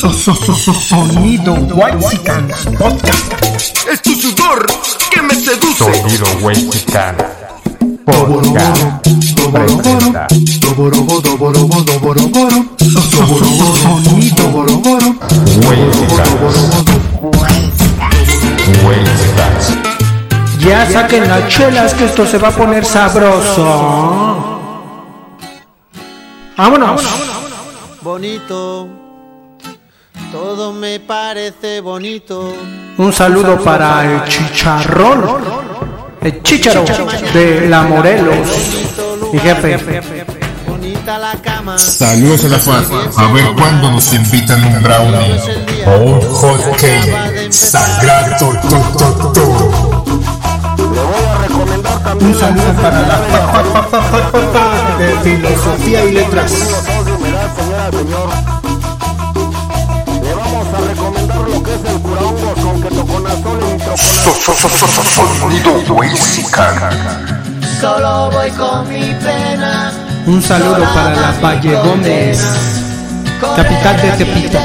Sonido Whitezican Podcast. Es tu sudor que me seduce. Sonido Whitezican Podcast presenta Sonido Whitezican Ya saquen las chelas que esto se va a poner sabroso. Vámonos. bonito. Todo me parece bonito. Un saludo para el chicharrón. El chicharo de la Morelos. Mi jefe. Bonita la cama. Saludos a la FAD. A ver cuándo nos invitan un brownie o un hot cake. Sagrado to, to, to. Un saludo para la fa- fa- fa- fa- fa- fa- fa- de filosofía y letras. Sonido. Solo voy con mi pena. Un saludo para la Valle Gómez. Capital de Tepito.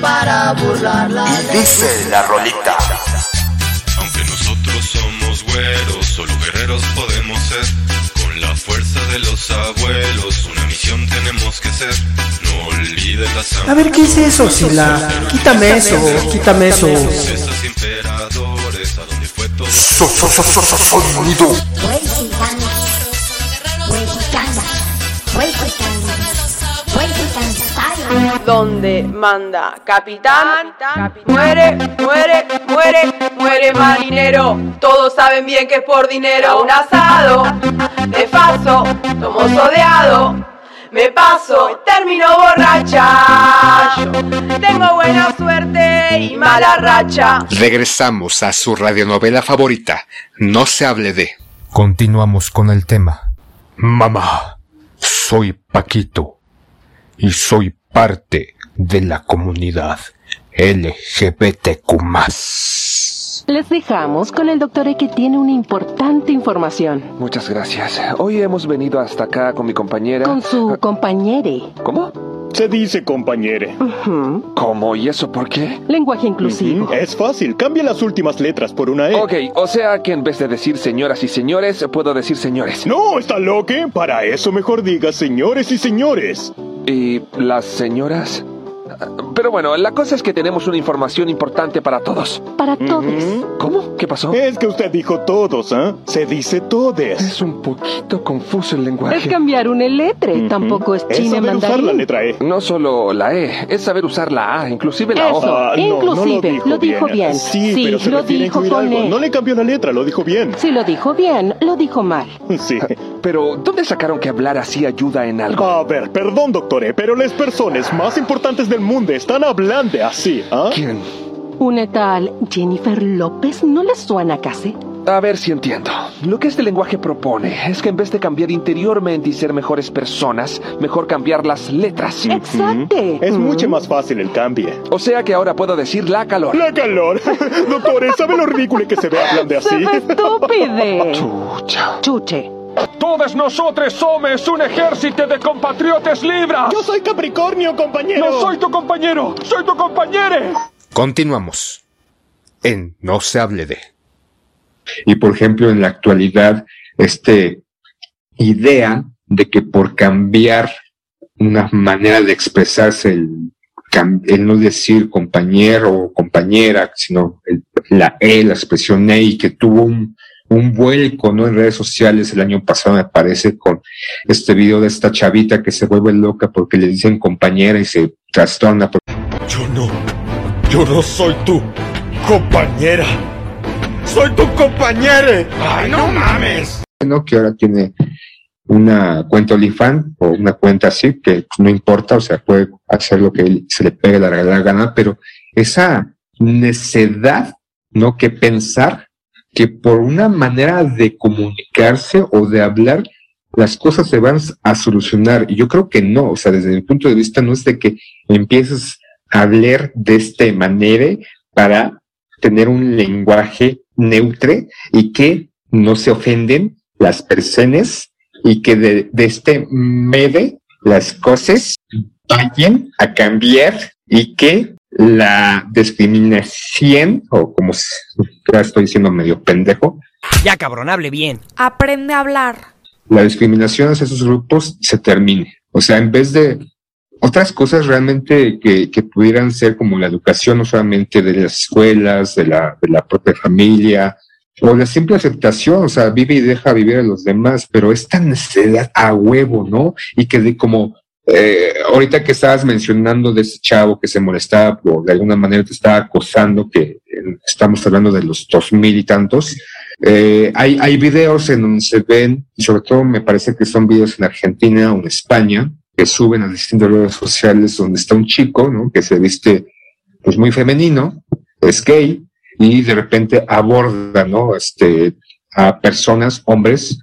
Para burlar la Y dice la rolita. Aunque nosotros somos güeros, solo guerreros podemos ser. Con la fuerza de los abuelos, una misión tenemos que ser. No olvides la A ver, ¿qué es eso, Sila? Quítame eso, quítame eso. So- so- so- so- so- Sonido donde manda capitán, muere, muere, muere, muere marinero. Todos saben bien que es por dinero. Un asado, de paso, tomo sodeado. Me paso, termino borracha. Tengo buena suerte y mala racha. Regresamos a su radionovela favorita, No se hable de. Continuamos con el tema. Mamá, soy Paquito y soy parte de la comunidad LGBTQ+. Les dejamos con el doctor E que tiene una importante información. Muchas gracias. Hoy hemos venido hasta acá con mi compañera. Con su compañere. ¿Cómo? Se dice compañere. ¿Cómo? ¿Y eso por qué? Lenguaje inclusivo. Es fácil, cambia las últimas letras por una E. Ok, o sea que en vez de decir señoras y señores, puedo decir señores. No, está loco. Para eso mejor diga señores y señores. ¿Y las señoras? Pero bueno, la cosa es que tenemos una información importante para todos. Para todos. ¿Cómo? ¿Qué pasó? Es que usted dijo todos, ¿ah? Se dice todes. Es un poquito confuso el Es lenguaje. cambiar un letre. Tampoco es Es china saber usar la mandarín. letra E. No solo la E, es saber usar la A, inclusive la O. Eso. Ah, no, Inclusive, no lo dijo bien. Sí, Sí, pero se lo refiere a dijo incluir con algo. E. No le cambió la letra, lo dijo bien. Si lo dijo bien, lo dijo mal. Sí. Pero, ¿dónde sacaron que hablar así ayuda en algo? A ver, perdón, doctor, E, pero las personas más importantes del mundo están hablando así, ¿ah? ¿Quién? Una tal Jennifer López no le suena casi. A ver si entiendo. Lo que este lenguaje propone es que en vez de cambiar interiormente y ser mejores personas, mejor cambiar las letras. Exacto. Es mucho más fácil el cambio. O sea que ahora puedo decir la calor. La calor. Doctores, ¿sabe lo ridículo que se ve hablando Se así? ve estúpide. Chucha. Chuche. Todos nosotros somos un ejército de compatriotas libres. Yo soy Capricornio, compañero. tu compañero, soy tu compañero. Continuamos. En No se hable de. Y por ejemplo, en la actualidad, este idea de que por cambiar una manera de expresarse, el, no decir compañero o compañera, sino el- la E, la expresión E, y que tuvo un, un vuelco ¿no? en redes sociales el año pasado, me parece, con este video de esta chavita que se vuelve loca porque le dicen compañera y se trastorna. por- Yo no. Yo no soy tu compañera. Soy tu compañero. Ay, no mames. ¿no? que ahora tiene una cuenta OnlyFans o una cuenta así, que no importa, o sea, puede hacer lo que se le pegue la, la gana, pero esa necedad, ¿no? Que pensar que por una manera de comunicarse o de hablar, las cosas se van a solucionar. Y yo creo que no, o sea, desde mi punto de vista no es de que empieces a hablar de esta manera para tener un lenguaje neutre y que no se ofenden las personas y que de, este mede las cosas vayan a cambiar y que la discriminación, o como ya estoy diciendo medio pendejo, Ya cabrón, hable bien. Aprende a hablar. la discriminación hacia esos grupos se termine. O sea, en vez de otras cosas realmente que, que pudieran ser como la educación, no solamente de las escuelas, de la, de la propia familia, o la simple aceptación, o sea, vive y deja vivir a los demás, pero esta necesidad a huevo, ¿no? Y que de como, eh, ahorita que estabas mencionando de ese chavo que se molestaba o de alguna manera te estaba acosando, que eh, estamos hablando de los dos mil y tantos, eh, hay, hay videos en donde se ven, y sobre todo me parece que son videos en Argentina o en España, que suben a distintas redes sociales donde está un chico, ¿no? Que se viste pues muy femenino, es gay, y de repente aborda, ¿no? Este, a personas, hombres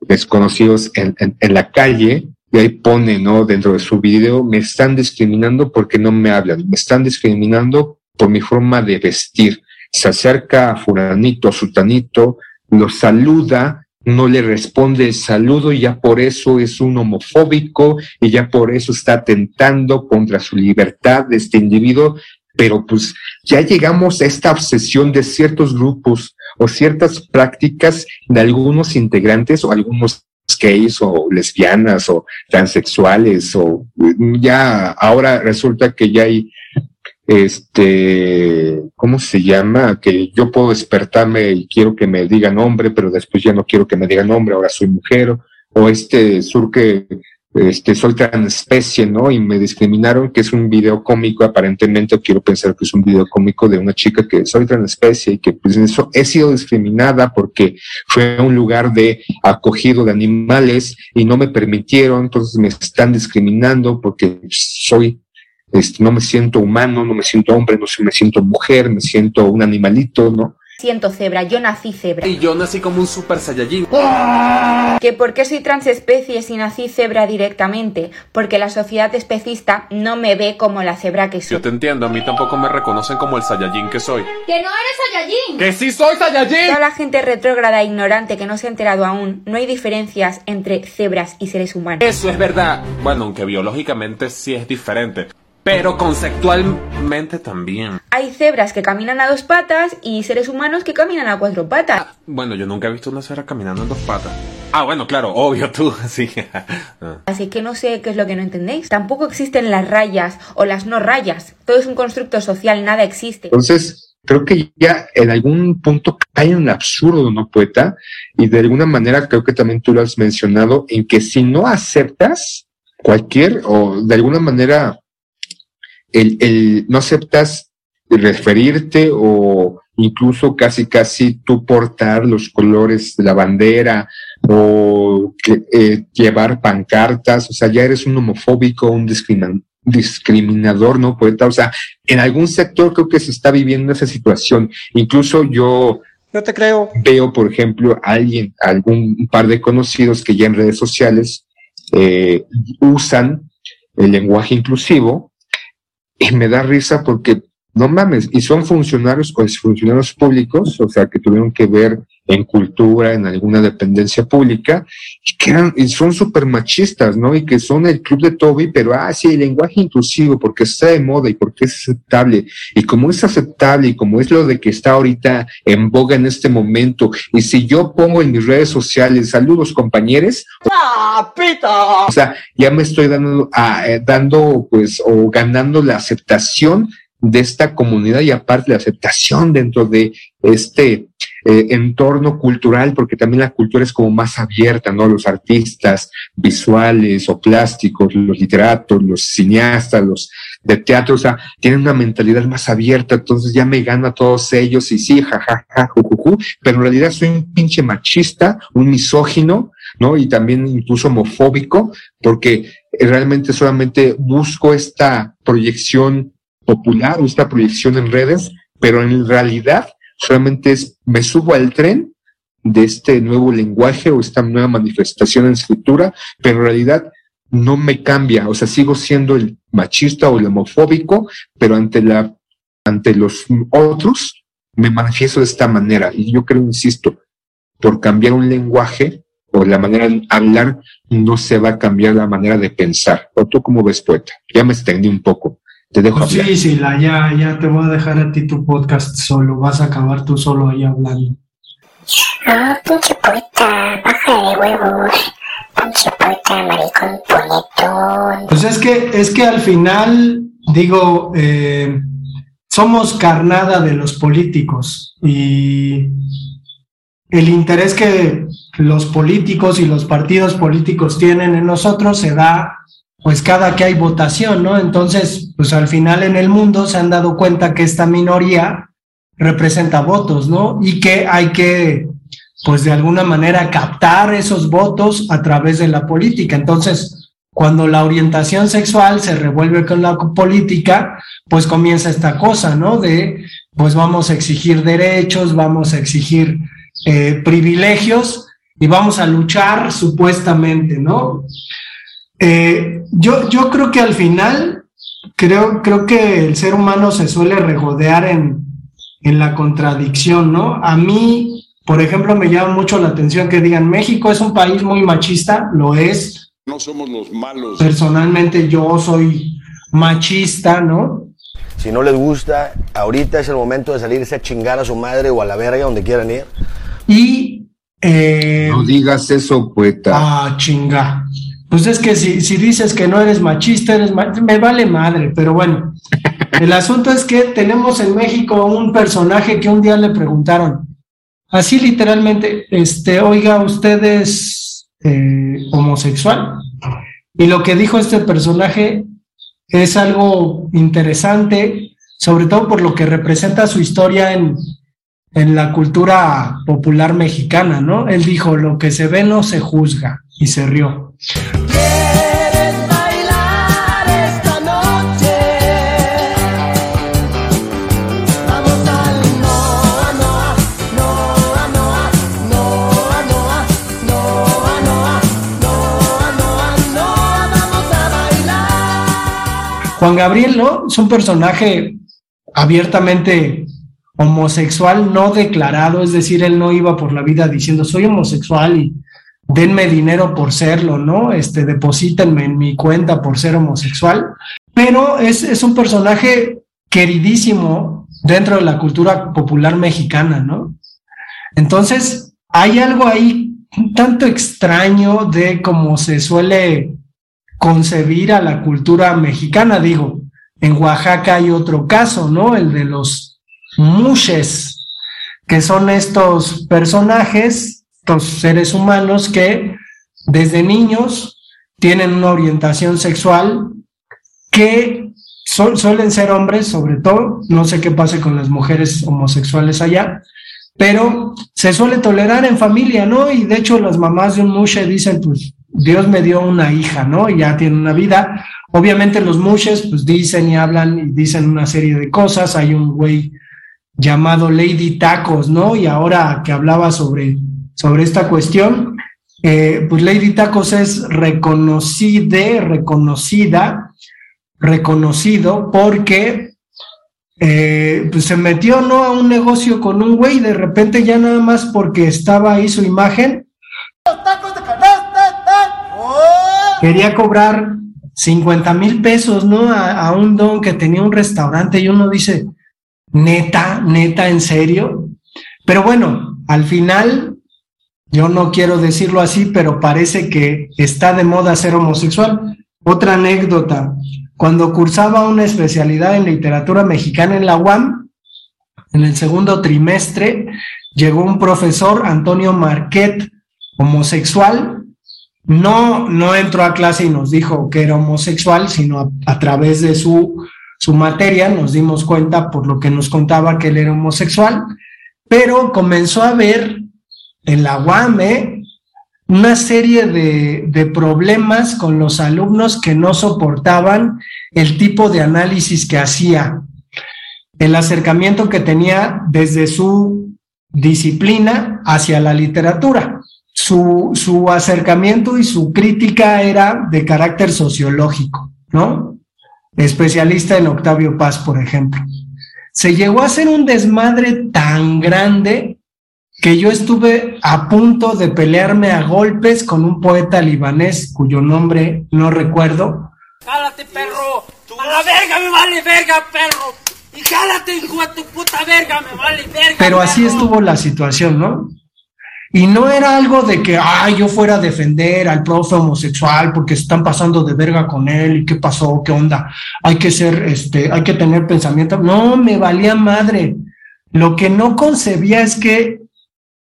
desconocidos en, en, en la calle, y ahí pone, ¿no? Dentro de su video, me están discriminando porque no me hablan, me están discriminando por mi forma de vestir. Se acerca a fulanito, a sutanito, lo saluda, no le responde el saludo y ya por eso es un homofóbico y ya por eso está atentando contra su libertad de este individuo. Pero pues ya llegamos a esta obsesión de ciertos grupos o ciertas prácticas de algunos integrantes o algunos gays o lesbianas o transexuales o ya ahora resulta que ya hay este, ¿cómo se llama? Que yo puedo despertarme y quiero que me digan hombre, pero después ya no quiero que me digan hombre, ahora soy mujer, o este sur que este, soy transespecie, ¿no? Y me discriminaron, que es un video cómico, aparentemente, quiero pensar que es un video cómico de una chica que soy transespecie y que pues eso he sido discriminada porque fue un lugar de acogido de animales y no me permitieron, entonces me están discriminando porque soy este, no me siento humano, no me siento hombre, no me siento mujer, me siento un animalito, ¿no? Siento cebra, yo nací cebra. Y yo nací como un super saiyajin. ¿Que por qué soy transespecie si nací cebra directamente? Porque la sociedad especista no me ve como la cebra que soy. Yo te entiendo, a mí tampoco me reconocen como el saiyajin que soy. ¡Que no eres Saiyajin! ¡Que sí soy Saiyajin! Toda la gente retrógrada e ignorante que no se ha enterado aún, no hay diferencias entre cebras y seres humanos. Eso es verdad. Bueno, aunque biológicamente sí es diferente. Pero conceptualmente también. Hay cebras que caminan a dos patas y seres humanos que caminan a cuatro patas. Bueno, yo nunca he visto una cebra caminando en dos patas. Ah, bueno, claro, obvio tú, sí. Ah. Así que no sé qué es lo que no entendéis. Tampoco existen las rayas o las no rayas. Todo es un constructo social, nada existe. Entonces, creo que ya en algún punto cae en el absurdo, ¿no, poeta? Y de alguna manera creo que también tú lo has mencionado, en que si no aceptas cualquier, o de alguna manera, el, el no aceptas referirte o incluso casi casi tú portar los colores de la bandera o que, eh, llevar pancartas, o sea, ya eres un homofóbico, un discriminador, ¿no, poeta? O sea, en algún sector creo que se está viviendo esa situación. Incluso yo no te creo. Veo, por ejemplo, a alguien, algún par de conocidos que ya en redes sociales eh, usan el lenguaje inclusivo y me da risa porque no mames, y son funcionarios o funcionarios públicos, o sea, que tuvieron que ver en cultura, en alguna dependencia pública, y que eran, y son súper machistas, ¿no? Y que son el club de Toby, pero, ah, sí, el lenguaje inclusivo, porque está de moda y porque es aceptable. Y como es aceptable y como es lo de que está ahorita en boga en este momento, y si yo pongo en mis redes sociales, saludos compañeros, ¡Ah, pita! o sea, ya me estoy dando, ah, eh, dando, pues, o ganando la aceptación de esta comunidad y aparte la aceptación dentro de este eh, entorno cultural, porque también la cultura es como más abierta, ¿no? Los artistas visuales o plásticos, los literatos, los cineastas, los de teatro, o sea, tienen una mentalidad más abierta, entonces ya me gano a todos ellos y sí, jajaja, ja, ju, pero en realidad soy un pinche machista, un misógino, ¿no? Y también incluso homofóbico, porque realmente solamente busco esta proyección popular o esta proyección en redes, pero en realidad solamente es, me subo al tren de este nuevo lenguaje o esta nueva manifestación en escritura, pero en realidad no me cambia, o sea, sigo siendo el machista o el homofóbico, pero ante la, ante los otros me manifiesto de esta manera. Y yo creo, insisto, por cambiar un lenguaje, o la manera de hablar, no se va a cambiar la manera de pensar. ¿O tú cómo ves, poeta? Ya me extendí un poco. Te dejo pues hablar. Sí, sí, la, ya, ya te voy a dejar a ti tu podcast solo. Vas a acabar tú solo ahí hablando. No, pinche poeta, baja de huevos. Pinche poeta, maricón, ponetón. Pues es que, es que al final, digo, eh, somos carnada de los políticos y el interés que los políticos y los partidos políticos tienen en nosotros se da pues cada que hay votación, ¿no? Entonces, pues al final en el mundo se han dado cuenta que esta minoría representa votos, ¿no? Y que hay que, pues de alguna manera, captar esos votos a través de la política. Entonces, cuando la orientación sexual se revuelve con la política, pues comienza esta cosa, ¿no? De, pues vamos a exigir derechos, vamos a exigir eh, privilegios y vamos a luchar supuestamente, ¿no? Eh, yo, yo creo que al final, creo, creo que el ser humano se suele regodear en, en la contradicción, ¿no? A mí, por ejemplo, me llama mucho la atención que digan, México es un país muy machista, lo es. No somos los malos. Personalmente yo soy machista, ¿no? Si no les gusta, ahorita es el momento de salirse a chingar a su madre o a la verga donde quieran ir. Y... Eh, no digas eso, poeta. Ah, chinga. Pues es que si, si dices que no eres machista, eres ma me vale madre, pero bueno. El asunto es que tenemos en México un personaje que un día le preguntaron, así literalmente, este, oiga, ¿usted es eh, homosexual? Y lo que dijo este personaje es algo interesante, sobre todo por lo que representa su historia en, en la cultura popular mexicana, ¿no? Él dijo, lo que se ve no se juzga, y se rió. Juan Gabriel, ¿no? Es un personaje abiertamente homosexual, no declarado, es decir, él no iba por la vida diciendo soy homosexual y denme dinero por serlo, ¿no? Este, deposítenme en mi cuenta por ser homosexual, pero es, es un personaje queridísimo dentro de la cultura popular mexicana, ¿no? Entonces, hay algo ahí un tanto extraño de cómo se suele concebir a la cultura mexicana, digo, en Oaxaca hay otro caso, ¿no? El de los mushes, que son estos personajes, estos seres humanos que desde niños tienen una orientación sexual que su suelen ser hombres, sobre todo, no sé qué pase con las mujeres homosexuales allá, pero se suele tolerar en familia, ¿no? Y de hecho las mamás de un mushe dicen, pues, Dios me dio una hija, ¿no? Y ya tiene una vida. Obviamente los mushes, pues dicen y hablan y dicen una serie de cosas. Hay un güey llamado Lady Tacos, ¿no? Y ahora que hablaba sobre, sobre esta cuestión, eh, pues Lady Tacos es reconocida, reconocida, reconocido porque eh, pues se metió, ¿no? A un negocio con un güey, de repente ya nada más porque estaba ahí su imagen, quería cobrar 50 mil pesos, ¿no? A, un don que tenía un restaurante y uno dice, neta, neta, en serio. Pero bueno, al final, yo no quiero decirlo así, pero parece que está de moda ser homosexual. Otra anécdota, cuando cursaba una especialidad en literatura mexicana en la UAM, en el segundo trimestre, llegó un profesor, Antonio Marquet, homosexual, no, no entró a clase y nos dijo que era homosexual, sino a, través de su, su materia nos dimos cuenta por lo que nos contaba que él era homosexual, pero comenzó a ver en la UAM ¿eh? una serie de, de problemas con los alumnos que no soportaban el tipo de análisis que hacía, el acercamiento que tenía desde su disciplina hacia la literatura su, su, acercamiento y su crítica era de carácter sociológico, ¿no? Especialista en Octavio Paz, por ejemplo. Se llegó a hacer un desmadre tan grande que yo estuve a punto de pelearme a golpes con un poeta libanés cuyo nombre no recuerdo. ¡Jálate, perro! ¡A la verga me vale verga, perro! ¡Y jálate, hijo de tu puta verga! ¡Me vale verga! Pero así perro! estuvo la situación, ¿no? Y no era algo de que, ay, yo fuera a defender al profe homosexual porque se están pasando de verga con él y qué pasó, qué onda. Hay que ser, este, hay que tener pensamiento. No, me valía madre. Lo que no concebía es que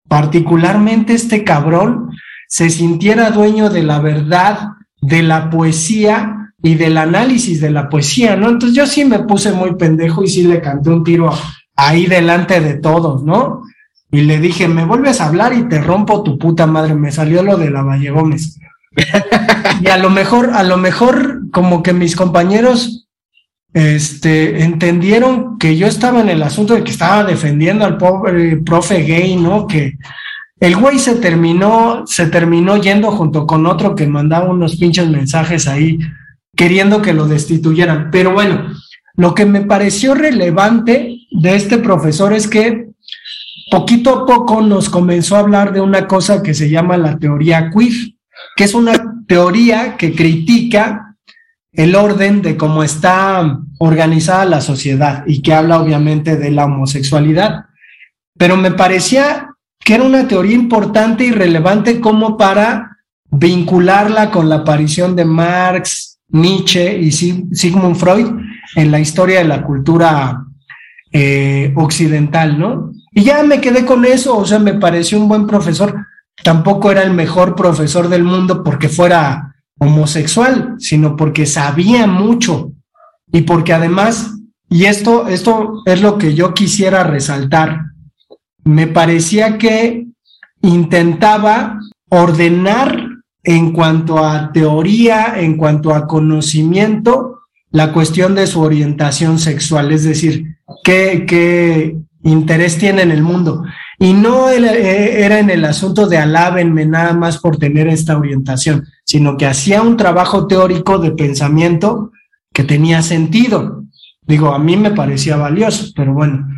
particularmente este cabrón se sintiera dueño de la verdad, de la poesía y del análisis de la poesía, ¿no? Entonces yo sí me puse muy pendejo y sí le canté un tiro ahí delante de todos, ¿no? Y le dije, me vuelves a hablar y te rompo tu puta madre. Me salió lo de la Valle Gómez. y a lo mejor, a lo mejor, como que mis compañeros este, entendieron que yo estaba en el asunto de que estaba defendiendo al pobre profe gay, ¿no? Que el güey se terminó, se terminó yendo junto con otro que mandaba unos pinches mensajes ahí queriendo que lo destituyeran. Pero bueno, lo que me pareció relevante de este profesor es que poquito a poco nos comenzó a hablar de una cosa que se llama la teoría queer, que es una teoría que critica el orden de cómo está organizada la sociedad y que habla obviamente de la homosexualidad. Pero me parecía que era una teoría importante y relevante como para vincularla con la aparición de Marx, Nietzsche y Sigmund Freud en la historia de la cultura eh, occidental, ¿no? Y ya me quedé con eso, o sea, me pareció un buen profesor. Tampoco era el mejor profesor del mundo porque fuera homosexual, sino porque sabía mucho y porque además, y esto, esto es lo que yo quisiera resaltar, me parecía que intentaba ordenar en cuanto a teoría, en cuanto a conocimiento, la cuestión de su orientación sexual, es decir, qué, qué interés tiene en el mundo. Y no era en el asunto de alábenme nada más por tener esta orientación, sino que hacía un trabajo teórico de pensamiento que tenía sentido. Digo, a mí me parecía valioso, pero bueno,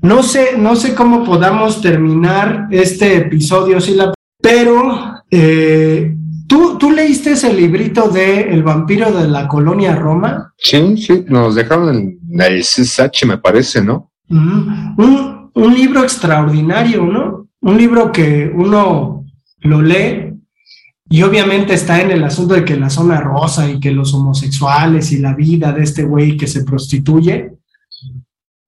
no sé, no sé cómo podamos terminar este episodio, Sila, pero eh, ¿tú, ¿tú leíste ese librito de El vampiro de la colonia Roma? Sí, sí, nos dejaron en el CSH, me parece, ¿no? Un, un libro extraordinario, ¿no? Un libro que uno lo lee y obviamente está en el asunto de que la zona rosa y que los homosexuales y la vida de este güey que se prostituye,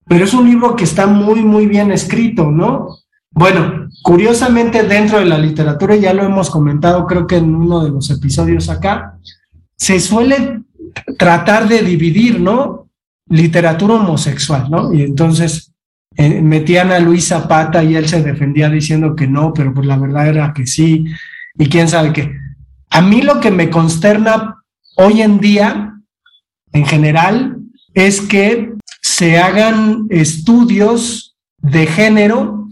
pero es un libro que está muy, muy bien escrito, ¿no? Bueno, curiosamente dentro de la literatura, ya lo hemos comentado creo que en uno de los episodios acá, se suele tratar de dividir, ¿no? Literatura homosexual, ¿no? Y entonces eh, metían a Luis Zapata y él se defendía diciendo que no, pero pues la verdad era que sí, y quién sabe qué. A mí lo que me consterna hoy en día, en general, es que se hagan estudios de género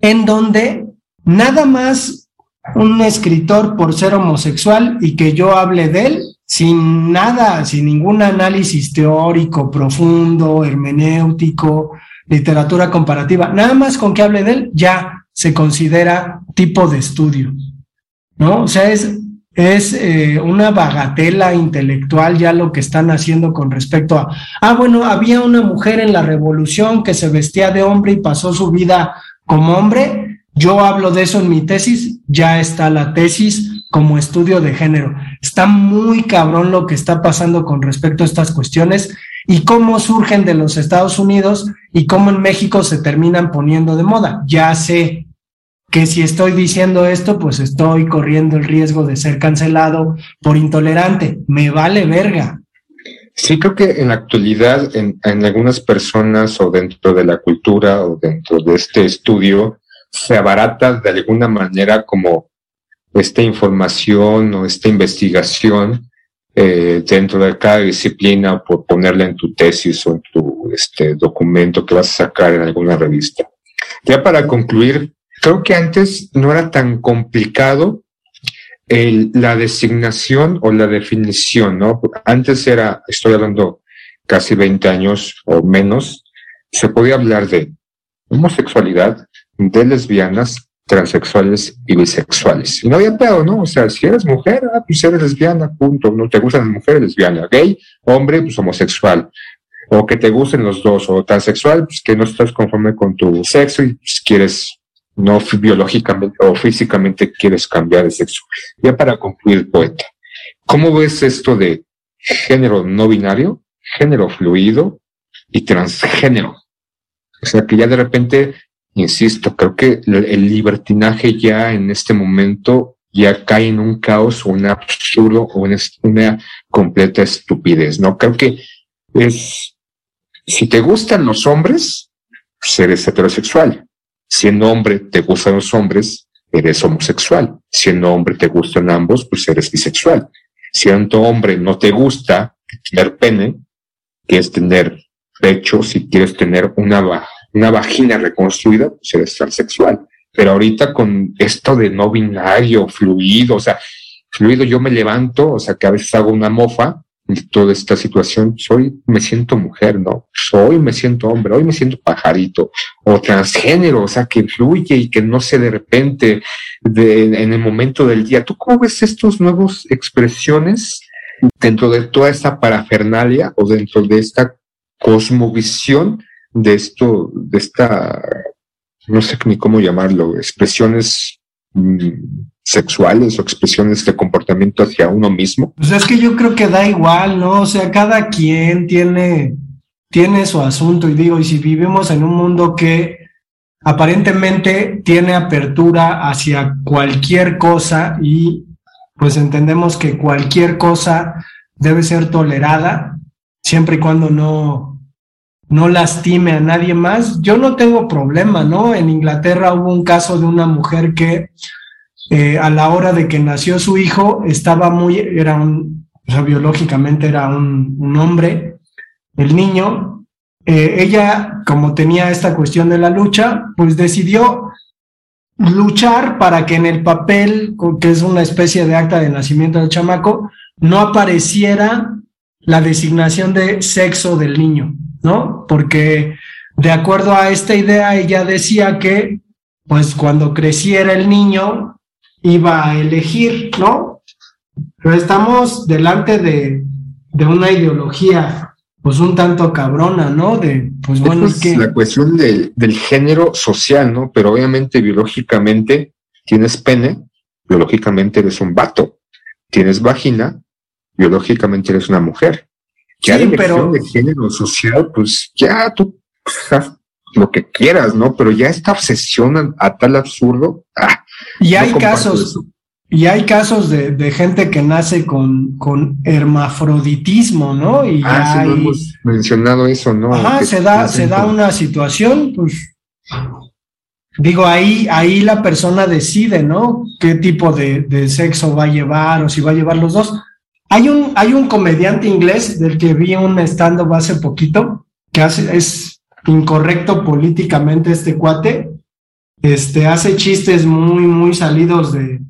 en donde nada más un escritor por ser homosexual y que yo hable de él sin nada, sin ningún análisis teórico profundo, hermenéutico, literatura comparativa, nada más con que hable de él ya se considera tipo de estudio, ¿no? O sea, es, es eh, una bagatela intelectual ya lo que están haciendo con respecto a, ah, bueno, había una mujer en la revolución que se vestía de hombre y pasó su vida como hombre, yo hablo de eso en mi tesis, ya está la tesis como estudio de género. Está muy cabrón lo que está pasando con respecto a estas cuestiones y cómo surgen de los Estados Unidos y cómo en México se terminan poniendo de moda. Ya sé que si estoy diciendo esto, pues estoy corriendo el riesgo de ser cancelado por intolerante. Me vale verga. Sí, creo que en la actualidad, en, en algunas personas o dentro de la cultura o dentro de este estudio, se abarata de alguna manera como esta información o esta investigación eh, dentro de cada disciplina por ponerla en tu tesis o en tu este, documento que vas a sacar en alguna revista. Ya para concluir, creo que antes no era tan complicado la designación o la definición, ¿no? Antes era, estoy hablando casi 20 años o menos, se podía hablar de homosexualidad, de lesbianas, transexuales y bisexuales. Y no había pedo, ¿no? O sea, si eres mujer, ah, pues eres lesbiana, punto. No te gustan las mujeres, lesbiana. Gay, hombre, pues homosexual. O que te gusten los dos. O transexual, pues que no estás conforme con tu sexo y pues, quieres, no biológicamente o físicamente quieres cambiar de sexo. Ya para concluir, poeta, ¿cómo ves esto de género no binario, género fluido y transgénero? O sea, que ya de repente insisto, creo que el libertinaje ya en este momento ya cae en un caos o un absurdo o en una completa estupidez, ¿no? Creo que es, si te gustan los hombres, pues eres heterosexual. Siendo hombre te gustan los hombres, eres homosexual. Siendo hombre te gustan ambos, pues eres bisexual. Siendo hombre no te gusta tener pene, quieres tener pecho, si quieres tener una baja una vagina reconstruida, pues eres transexual. Pero ahorita con esto de no binario, fluido, o sea, fluido yo me levanto, o sea, que a veces hago una mofa de toda esta situación, soy, me siento mujer, ¿no? Soy, me siento hombre, hoy me siento pajarito, o transgénero, o sea, que fluye y que no sé de repente de, en el momento del día. ¿Tú cómo ves estos nuevos expresiones dentro de toda esta parafernalia o dentro de esta cosmovisión de esto, de esta, no sé ni cómo llamarlo, expresiones mm, sexuales o expresiones de comportamiento hacia uno mismo? Pues es que yo creo que da igual, ¿no? O sea, cada quien tiene, tiene su asunto y digo, y si vivimos en un mundo que aparentemente tiene apertura hacia cualquier cosa y pues entendemos que cualquier cosa debe ser tolerada siempre y cuando no no lastime a nadie más, yo no tengo problema, ¿no? En Inglaterra hubo un caso de una mujer que eh, a la hora de que nació su hijo estaba muy, era un, o sea, biológicamente era un, hombre, el niño, eh, ella como tenía esta cuestión de la lucha, pues decidió luchar para que en el papel, que es una especie de acta de nacimiento del chamaco, no apareciera la designación de sexo del niño. ¿No? Porque de acuerdo a esta idea, ella decía que, pues cuando creciera el niño, iba a elegir, ¿no? Pero estamos delante de, una ideología, pues un tanto cabrona, ¿no? De, pues bueno, es que... La cuestión del, del género social, ¿no? Pero obviamente biológicamente tienes pene, biológicamente eres un vato. Tienes vagina, biológicamente eres una mujer. Ya sí, pero de género social, pues ya tú haz lo que quieras, ¿no? Pero ya esta obsesión a, tal absurdo. Ah, y hay casos, y hay casos de, de, gente que nace con, con hermafroditismo, ¿no? Y ah, sí, hemos mencionado eso, ¿no? Ajá, se da, se da una situación, pues. Digo, ahí, ahí la persona decide, ¿no? ¿Qué tipo de, de sexo va a llevar o si va a llevar los dos? Hay un, hay un comediante inglés del que vi un stand-up hace poquito, que hace, es incorrecto políticamente este cuate, este, hace chistes muy, muy salidos de,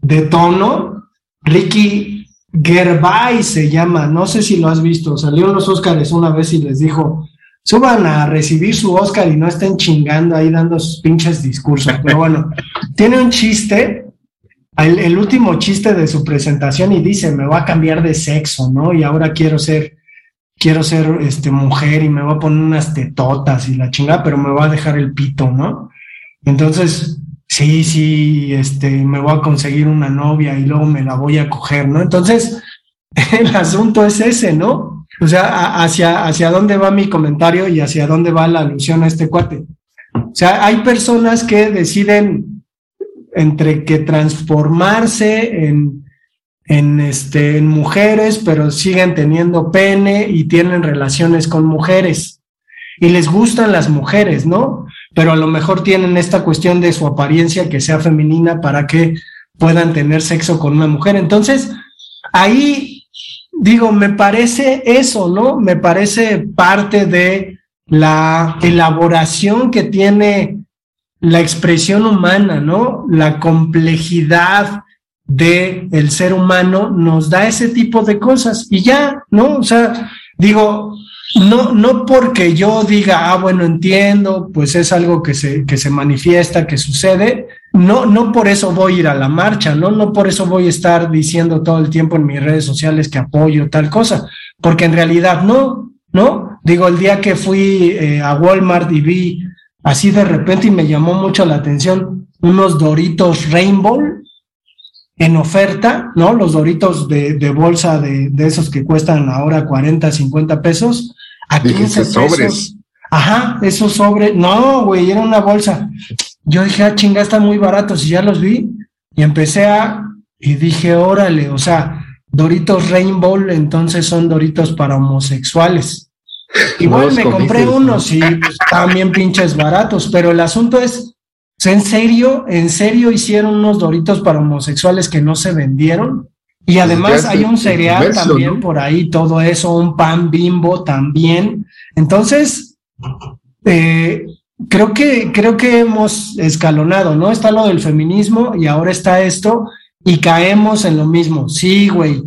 de tono. Ricky Gervais se llama, no sé si lo has visto, salió en los Óscares una vez y les dijo, suban a recibir su Óscar y no estén chingando ahí dando sus pinches discursos. Pero bueno, tiene un chiste el, último chiste de su presentación y dice, me va a cambiar de sexo, ¿no? Y ahora quiero ser, quiero ser este, mujer y me voy a poner unas tetotas y la chingada, pero me va a dejar el pito, ¿no? Entonces, sí, sí, este, me voy a conseguir una novia y luego me la voy a coger, ¿no? Entonces, el asunto es ese, ¿no? O sea, hacia, hacia dónde va mi comentario y hacia dónde va la alusión a este cuate. O sea, hay personas que deciden entre que transformarse en, en, este, en mujeres, pero siguen teniendo pene y tienen relaciones con mujeres. Y les gustan las mujeres, ¿no? Pero a lo mejor tienen esta cuestión de su apariencia que sea femenina para que puedan tener sexo con una mujer. Entonces, ahí digo, me parece eso, ¿no? Me parece parte de la elaboración que tiene la expresión humana, ¿no? La complejidad de el ser humano nos da ese tipo de cosas y ya, ¿no? O sea, digo, no, no porque yo diga, ah, bueno, entiendo, pues es algo que se, que se manifiesta, que sucede, no, no por eso voy a ir a la marcha, ¿no? No por eso voy a estar diciendo todo el tiempo en mis redes sociales que apoyo tal cosa, porque en realidad no, ¿no? Digo, el día que fui eh, a Walmart y vi así de repente y me llamó mucho la atención unos Doritos Rainbow en oferta, ¿no? Los Doritos de, de bolsa de, de, esos que cuestan ahora 40, 50 pesos. A 15 pesos. sobres. Ajá, esos sobres. No, güey, era una bolsa. Yo dije, ah, chinga, están muy baratos y ya los vi. Y empecé a, y dije, órale, o sea, Doritos Rainbow, entonces son Doritos para homosexuales. Igual me compré unos y pues, también pinches baratos, pero el asunto es, ¿en serio, en serio hicieron unos Doritos para homosexuales que no se vendieron? Y además hay un cereal también por ahí, todo eso, un pan bimbo también. Entonces, eh, creo que, creo que hemos escalonado, ¿no? Está lo del feminismo y ahora está esto y caemos en lo mismo. Sí, güey,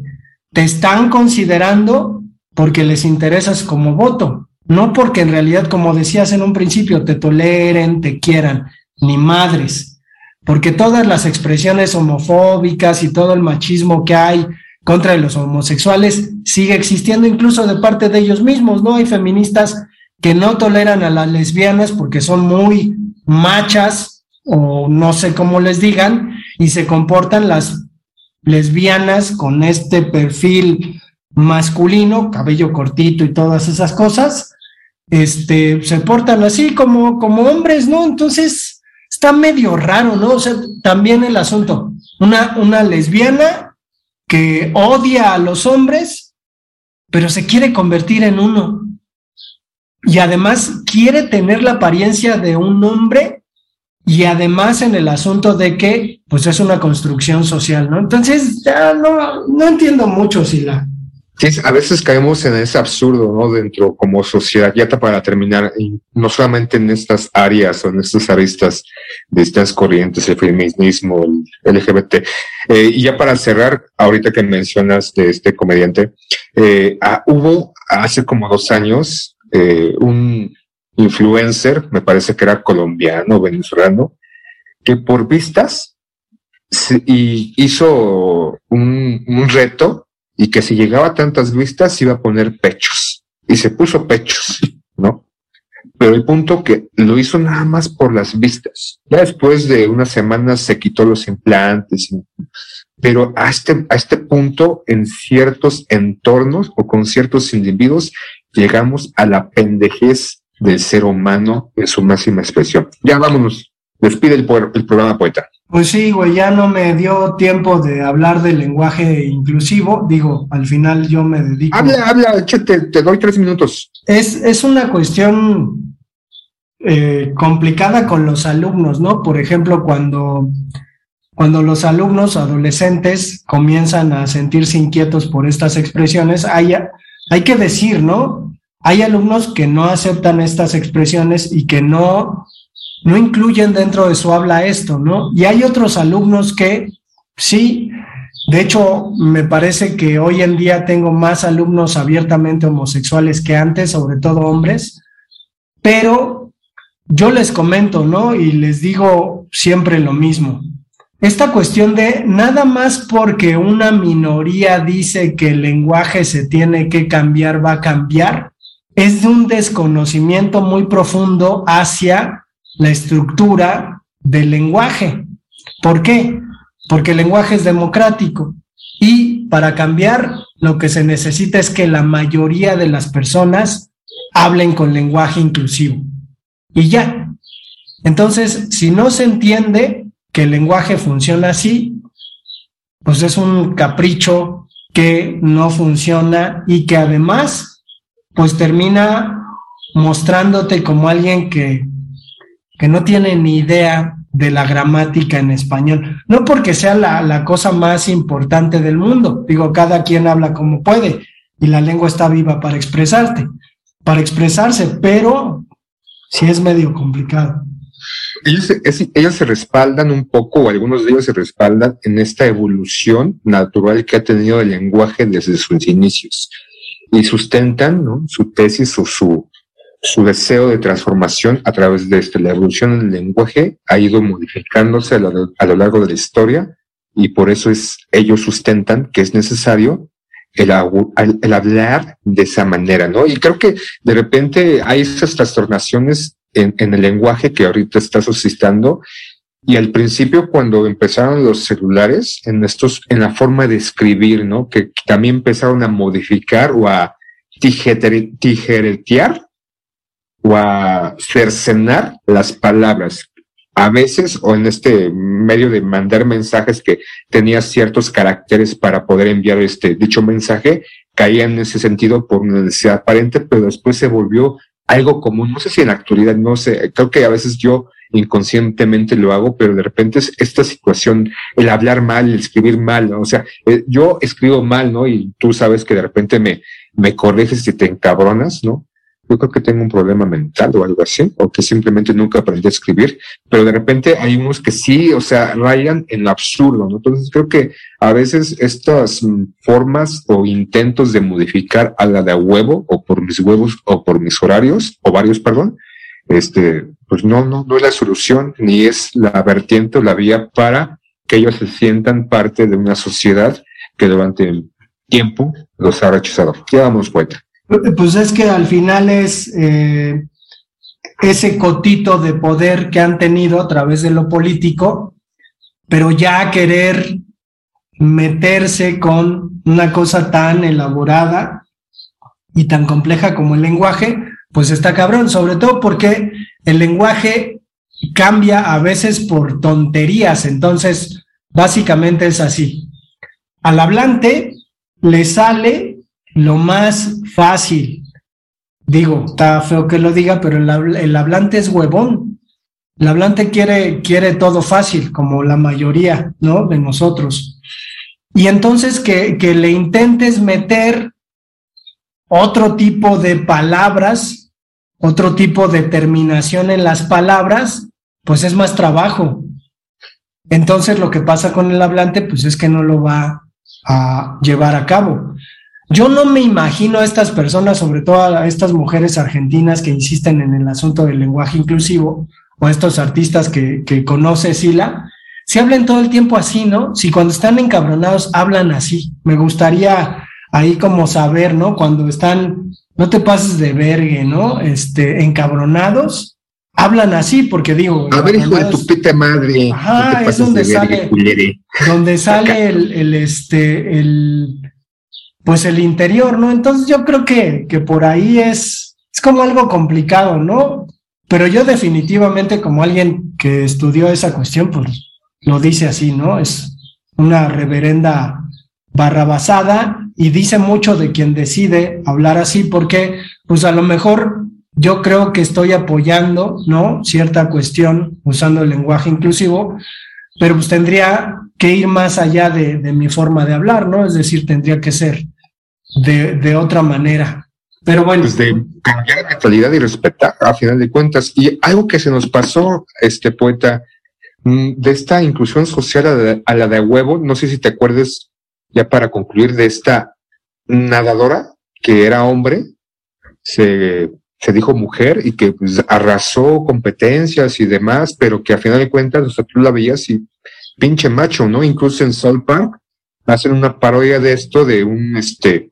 te están considerando porque les interesas como voto, no porque en realidad, como decías en un principio, te toleren, te quieran, ni madres, porque todas las expresiones homofóbicas y todo el machismo que hay contra los homosexuales sigue existiendo incluso de parte de ellos mismos, ¿no? Hay feministas que no toleran a las lesbianas porque son muy machas o no sé cómo les digan y se comportan las lesbianas con este perfil masculino, cabello cortito y todas esas cosas, este, se portan así como, como hombres, ¿no? Entonces, está medio raro, ¿no? O sea, también el asunto, una, una lesbiana que odia a los hombres, pero se quiere convertir en uno. Y además quiere tener la apariencia de un hombre y además en el asunto de que, pues es una construcción social, ¿no? Entonces, ya no, no entiendo mucho si la, Sí, a veces caemos en ese absurdo, ¿no? Dentro como sociedad, ya para terminar, no solamente en estas áreas o en estas aristas de estas corrientes, el feminismo, el LGBT. Eh, y ya para cerrar, ahorita que mencionas de este comediante, eh, ah, hubo hace como dos años eh, un influencer, me parece que era colombiano, venezolano, que por vistas y hizo un reto y que si llegaba a tantas vistas iba a poner pechos. Y se puso pechos, ¿no? Pero el punto que lo hizo nada más por las vistas. Ya después de unas semanas se quitó los implantes, pero a este, a este punto en ciertos entornos o con ciertos individuos llegamos a la pendejez del ser humano en su máxima expresión. Ya vámonos. Despide el, el programa poeta. Pues sí, güey, ya no me dio tiempo de hablar del lenguaje inclusivo. Digo, al final yo me dedico. Habla, habla, te, te doy tres minutos. Es, es una cuestión eh, complicada con los alumnos, ¿no? Por ejemplo, cuando, cuando los alumnos adolescentes comienzan a sentirse inquietos por estas expresiones, hay, hay que decir, ¿no? Hay alumnos que no aceptan estas expresiones y que no no incluyen dentro de su habla esto, ¿no? Y hay otros alumnos que sí, de hecho, me parece que hoy en día tengo más alumnos abiertamente homosexuales que antes, sobre todo hombres, pero yo les comento, ¿no? Y les digo siempre lo mismo. Esta cuestión de nada más porque una minoría dice que el lenguaje se tiene que cambiar, va a cambiar, es de un desconocimiento muy profundo hacia la estructura del lenguaje. ¿Por qué? Porque el lenguaje es democrático y para cambiar lo que se necesita es que la mayoría de las personas hablen con lenguaje inclusivo. Y ya. Entonces, si no se entiende que el lenguaje funciona así, pues es un capricho que no funciona y que además, pues termina mostrándote como alguien que que no tiene ni idea de la gramática en español. No porque sea la, la, cosa más importante del mundo. Digo, cada quien habla como puede y la lengua está viva para expresarte, para expresarse, pero sí es medio complicado. Ellos, ellos se respaldan un poco, o algunos de ellos se respaldan en esta evolución natural que ha tenido el lenguaje desde sus inicios. y sustentan ¿no? su tesis o su, su deseo de transformación a través de esto. La evolución en el lenguaje ha ido modificándose a lo, a lo largo de la historia y por eso es, ellos sustentan que es necesario el, el, el, hablar de esa manera, ¿no? Y creo que de repente hay esas trastornaciones en, en el lenguaje que ahorita está suscitando y al principio, cuando empezaron los celulares, en estos, en la forma de escribir, ¿no? Que también empezaron a modificar o a tijeretear o a cercenar las palabras. A veces, o en este medio de mandar mensajes que tenía ciertos caracteres para poder enviar este dicho mensaje, caía en ese sentido por una necesidad aparente, pero después se volvió algo común. No sé si en la actualidad, no sé, creo que a veces yo inconscientemente lo hago, pero de repente es esta situación, el hablar mal, el escribir mal, ¿no? O sea, eh, yo escribo mal, ¿no? Y tú sabes que de repente me, me corriges y te encabronas, ¿no? Yo creo que tengo un problema mental o algo así, o que simplemente nunca aprendí a escribir, pero de repente hay unos que sí, o sea, rayan en lo absurdo, ¿no? Entonces creo que a veces estas mm, formas o intentos de modificar a la de huevo, o por mis huevos, o por mis horarios, o varios, perdón, este, pues no, no, no es la solución, ni es la vertiente o la vía para que ellos se sientan parte de una sociedad que durante tiempo los ha rechazado. Ya damos cuenta. Pues es que al final es eh, ese cotito de poder que han tenido a través de lo político, pero ya querer meterse con una cosa tan elaborada y tan compleja como el lenguaje, pues está cabrón, sobre todo porque el lenguaje cambia a veces por tonterías, entonces básicamente es así. Al hablante le sale lo más fácil. Digo, está feo que lo diga, pero el, hablante es huevón. El hablante quiere, quiere todo fácil, como la mayoría, ¿no? De nosotros. Y entonces que, que le intentes meter otro tipo de palabras, otro tipo de terminación en las palabras, pues es más trabajo. Entonces lo que pasa con el hablante, pues es que no lo va a llevar a cabo. Yo no me imagino a estas personas, sobre todo a estas mujeres argentinas que insisten en el asunto del lenguaje inclusivo, o a estos artistas que, que conoce Sila, si hablan todo el tiempo así, ¿no? Si cuando están encabronados hablan así. Me gustaría ahí como saber, ¿no? Cuando están, no te pases de vergue, ¿no? Este, encabronados, hablan así, porque digo. A ver, hijo de tu pita madre. Ajá, no es donde sale, donde sale el, el, este, el, pues el interior, ¿no? Entonces yo creo que, que por ahí es, es como algo complicado, ¿no? Pero yo definitivamente como alguien que estudió esa cuestión, pues lo dice así, ¿no? Es una reverenda barrabasada y dice mucho de quien decide hablar así, porque pues a lo mejor yo creo que estoy apoyando, ¿no? Cierta cuestión usando el lenguaje inclusivo, pero pues tendría que ir más allá de, de mi forma de hablar, ¿no? Es decir, tendría que ser de, otra manera. Pero bueno. Pues de cambiar la mentalidad y respetar, a final de cuentas. Y algo que se nos pasó, este poeta, mm, de esta inclusión social a la, a la de huevo, no sé si te acuerdes, ya para concluir, de esta nadadora que era hombre, se, se dijo mujer y que pues, arrasó competencias y demás, pero que a final de cuentas, o sea, tú la veías y pinche macho, ¿no? Incluso en South Park hacen una parodia de esto de un este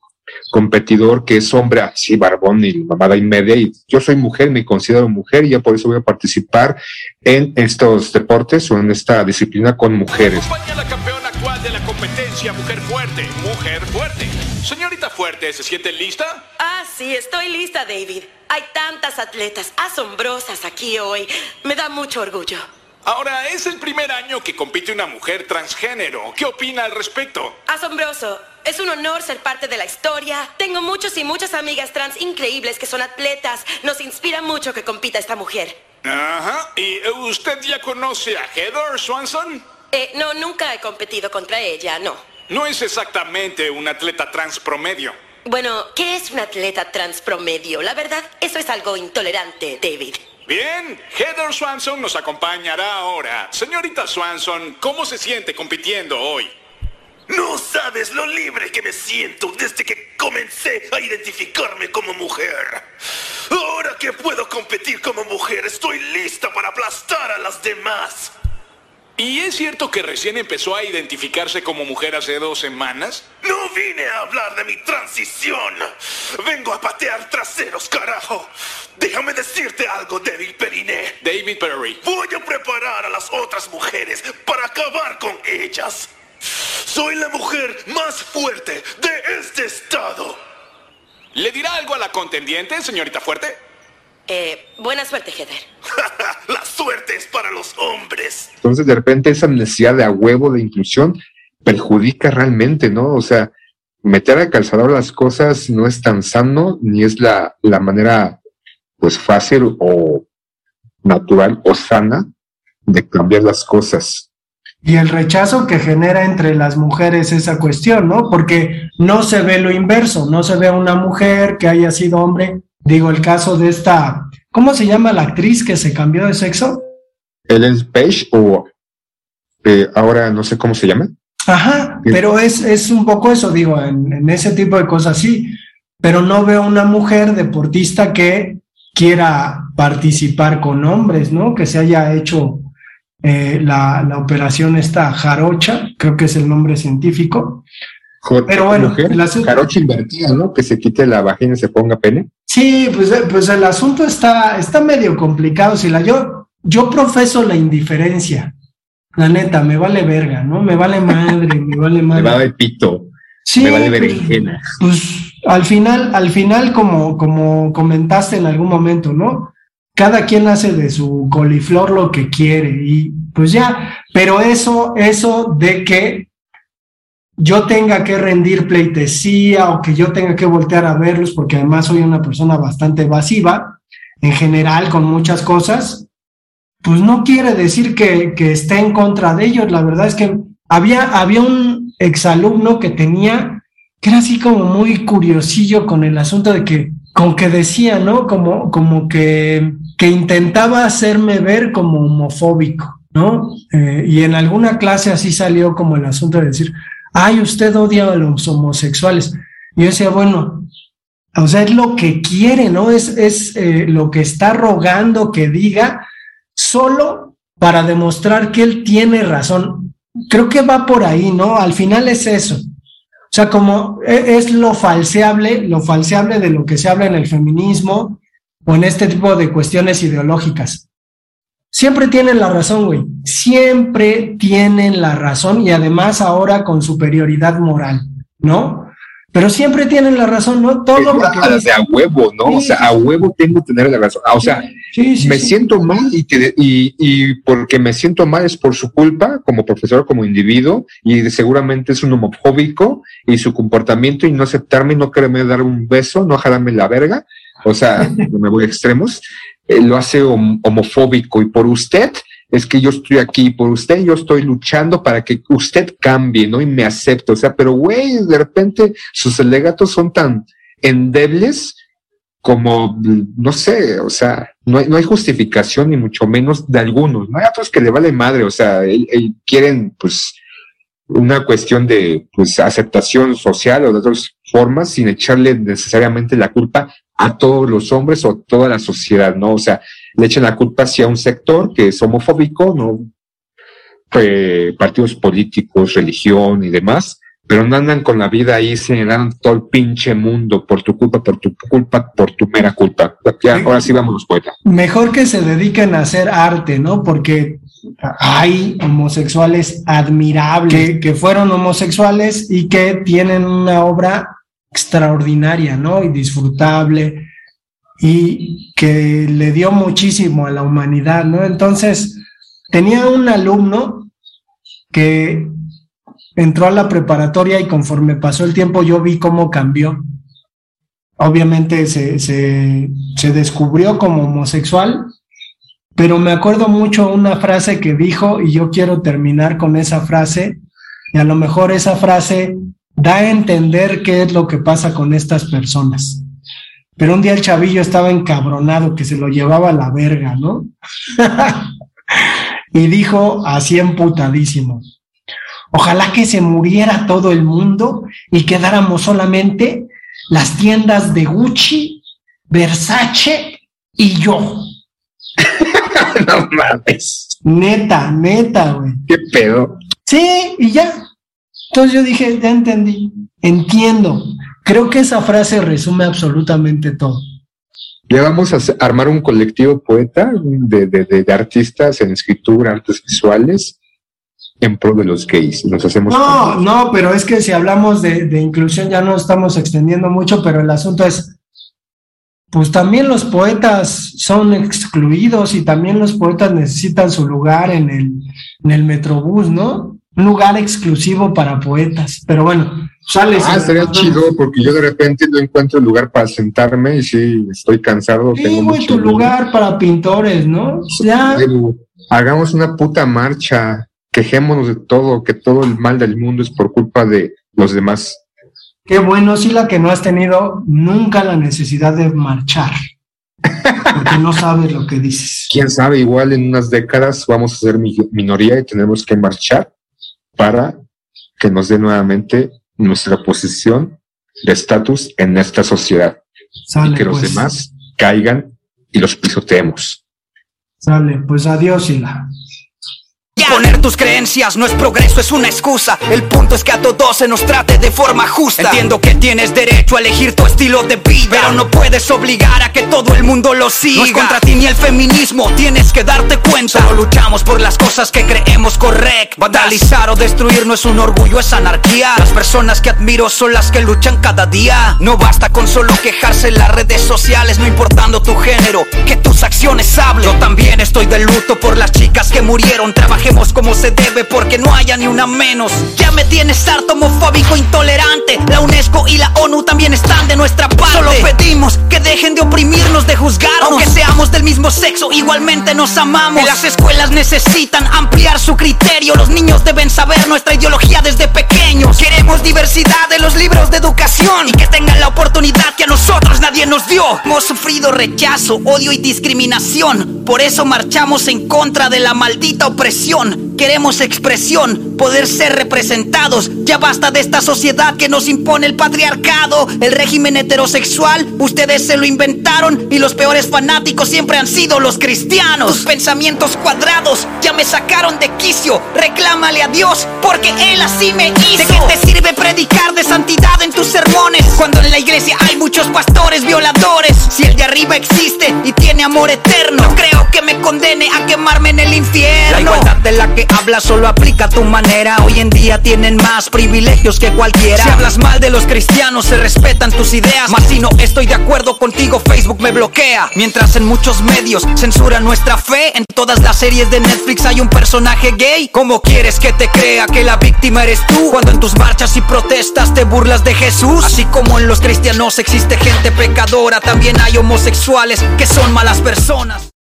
competidor que es hombre así barbón y mamada y media y yo soy mujer, me considero mujer y ya por eso voy a participar en estos deportes o en esta disciplina con mujeres. Acompaña la campeona actual de la competencia Mujer Fuerte, Mujer Fuerte. Señorita Fuerte, ¿se siente lista? Ah, sí, estoy lista, David. Hay tantas atletas asombrosas aquí hoy. Me da mucho orgullo. Ahora, es el primer año que compite una mujer transgénero. ¿Qué opina al respecto? Asombroso. Es un honor ser parte de la historia. Tengo muchos y muchas amigas trans increíbles que son atletas. Nos inspira mucho que compita esta mujer. Ajá. ¿Y eh, usted ya conoce a Heather Swanson? Eh, no, nunca he competido contra ella, no. No es exactamente un atleta trans promedio. Bueno, ¿qué es un atleta trans promedio? La verdad, eso es algo intolerante, David. Bien, Heather Swanson nos acompañará ahora. Señorita Swanson, ¿cómo se siente compitiendo hoy? No sabes lo libre que me siento desde que comencé a identificarme como mujer. Ahora que puedo competir como mujer, estoy lista para aplastar a las demás. ¿Y es cierto que recién empezó a identificarse como mujer hace dos semanas? No vine a hablar de mi transición. Vengo a patear traseros, carajo. Déjame decirte algo, débil Periné. David Perry. Voy a preparar a las otras mujeres para acabar con ellas. Soy la mujer más fuerte de este estado. ¿Le dirá algo a la contendiente, señorita Fuerte? Eh, buena suerte, Heather. la suerte es para los hombres. Entonces, de repente, esa necesidad de a huevo de inclusión perjudica realmente, ¿no? O sea, meter al calzador las cosas no es tan sano, ni es la, la manera, pues, fácil o natural o sana de cambiar las cosas. Y el rechazo que genera entre las mujeres esa cuestión, ¿no? Porque no se ve lo inverso, no se ve a una mujer que haya sido hombre. Digo, el caso de esta, ¿cómo se llama la actriz que se cambió de sexo? Ellen Page o eh, ahora no sé cómo se llama. Ajá, pero es, es un poco eso, digo, en, en ese tipo de cosas sí, pero no veo una mujer deportista que quiera participar con hombres, ¿no? Que se haya hecho eh, la, la, operación esta jarocha, creo que es el nombre científico. Joder, Pero bueno, mujer, el asunto... jarocha invertida, ¿no? Que se quite la vagina y se ponga pene. Sí, pues, pues el asunto está, está medio complicado. Si la yo, yo profeso la indiferencia. La neta, me vale verga, ¿no? Me vale madre, me vale madre. Me vale pito. Sí, me vale berenjena. Pues, pues al final, al final, como, como comentaste en algún momento, ¿no? Cada quien hace de su coliflor lo que quiere y pues ya, pero eso, eso de que yo tenga que rendir pleitesía o que yo tenga que voltear a verlos, porque además soy una persona bastante evasiva, en general con muchas cosas, pues no quiere decir que, que esté en contra de ellos. La verdad es que había, había un exalumno que tenía, que era así como muy curiosillo con el asunto de que, con que decía, ¿no? Como, como que que intentaba hacerme ver como homofóbico, ¿no? Eh, y en alguna clase así salió como el asunto de decir, ay, usted odia a los homosexuales. Y yo decía, bueno, o sea, es lo que quiere, ¿no? Es, es eh, lo que está rogando que diga solo para demostrar que él tiene razón. Creo que va por ahí, ¿no? Al final es eso. O sea, como e, es lo falseable, lo falseable de lo que se habla en el feminismo, o en este tipo de cuestiones ideológicas. Siempre tienen la razón, güey. Siempre tienen la razón y además ahora con superioridad moral, ¿no? Pero siempre tienen la razón, ¿no? Todo lo que... De a huevo, ¿no? Sí, o sea, a huevo tengo que tener la razón. O sea, sí, me siento mal y, y, porque me siento mal es por su culpa como profesor, como individuo, y seguramente es un homofóbico y su comportamiento y no aceptarme, no quererme dar un beso, no jalarme la verga, o sea, no me voy a extremos, eh, lo hace hom homofóbico. Y por usted es que yo estoy aquí, por usted yo estoy luchando para que usted cambie, ¿no? Y me acepte, o sea, pero güey, de repente sus alegatos son tan endebles como, no sé, o sea, no hay, no hay justificación ni mucho menos de algunos, no hay otros que le vale madre, o sea, él quieren, pues, una cuestión de pues, aceptación social o de otras formas sin echarle necesariamente la culpa a todos los hombres o toda la sociedad, ¿no? O sea, le echan la culpa hacia un sector que es homofóbico, ¿no? Eh, partidos políticos, religión y demás, pero no andan con la vida ahí señalando todo el pinche mundo por tu culpa, por tu culpa, por tu mera culpa. Ya, ahora sí vamos, poeta. Mejor que se dediquen a hacer arte, ¿no? Porque hay homosexuales admirables que, que fueron homosexuales y que tienen una obra extraordinaria, ¿no? Y disfrutable y que le dio muchísimo a la humanidad, ¿no? Entonces, tenía un alumno que entró a la preparatoria y conforme pasó el tiempo yo vi cómo cambió. Obviamente se, se, se descubrió como homosexual, pero me acuerdo mucho una frase que dijo y yo quiero terminar con esa frase y a lo mejor esa frase da a entender qué es lo que pasa con estas personas. Pero un día el chavillo estaba encabronado, que se lo llevaba a la verga, ¿no? y dijo así emputadísimo, Ojalá que se muriera todo el mundo y quedáramos solamente las tiendas de Gucci, Versace y yo. no mames. Neta, neta, güey. ¿Qué pedo? Sí, y ya. Entonces yo dije, ya entendí, entiendo. Creo que esa frase resume absolutamente todo. Ya vamos a armar un colectivo poeta de, de- de- de artistas en escritura, artes visuales, en pro de los gays. Nos hacemos. No, no, pero es que si hablamos de, de inclusión ya no estamos extendiendo mucho, pero el asunto es, pues también los poetas son excluidos y también los poetas necesitan su lugar en el, en el Metrobús, ¿no? Un lugar exclusivo para poetas. Pero bueno, sale. Ah, estaría chido porque yo de repente no encuentro lugar para sentarme y sí, estoy cansado. Sí, tengo güey, tu lugar para pintores, ¿no? Ya, hagamos una puta marcha, quejémonos de todo, que todo el mal del mundo es por culpa de los demás. qué bueno, sí, la que no has tenido nunca la necesidad de marchar. Porque no sabes lo que dices. Quién sabe, igual en unas décadas vamos a ser mi- minoría y tenemos que marchar para que nos dé nuevamente nuestra posición de estatus en esta sociedad Sale, y que los pues. demás caigan y los pisoteemos. Sale, pues adiós, Sila. Poner tus creencias no es progreso, es una excusa. El punto es que a todos se nos trate de forma justa. Entiendo que tienes derecho a elegir tu estilo de vida, pero no puedes obligar a que todo el mundo lo siga. No es contra ti ni el feminismo, tienes que darte cuenta. Solo luchamos por las cosas que creemos correctas. Vandalizar o destruir no es un orgullo, es anarquía. Las personas que admiro son las que luchan cada día. No basta con solo quejarse en las redes sociales, no importando tu género, que tus acciones hablen. Yo también estoy de luto por las chicas que murieron. Trabajemos como se debe porque no haya ni una menos. Ya me tienes harto homofóbico, intolerante. La UNESCO y la ONU Del mismo sexo, igualmente nos amamos. Las escuelas necesitan ampliar su criterio. Los niños deben saber nuestra ideología desde pequeños. Queremos diversidad en los libros de educación y que tengan la oportunidad que a nosotros nadie nos dio. Hemos sufrido rechazo, odio y discriminación. Por eso marchamos en contra de la maldita opresión. Queremos expresión, poder ser representados. Ya basta de esta sociedad que nos impone el patriarcado, el régimen heterosexual. Ustedes se lo inventaron y los peores fanáticos siempre han sido los cristianos. Tus pensamientos cuadrados ya me sacaron de quicio. Reclámale a Dios porque Él así me hizo. ¿De qué te sirve predicar de santidad en tus sermones cuando en la iglesia hay muchos pastores violadores? Si el de arriba existe y tiene amor eterno, no creo que me condene a quemarme en el infierno. La igualdad de la que hablas solo aplica a tu manera. Hoy en día tienen más privilegios que cualquiera. Si hablas mal de los cristianos, se respetan tus ideas. Mas si no estoy de acuerdo contigo, Facebook me bloquea. Mientras en muchos medios censuran nuestra fe, en todas las series de Netflix hay un personaje gay. ¿Cómo quieres que te crea que la víctima eres tú? Cuando en tus marchas y protestas te burlas de Jesús. Así como en los cristianos existe gente pecadora, también hay homosexuales que son malas personas.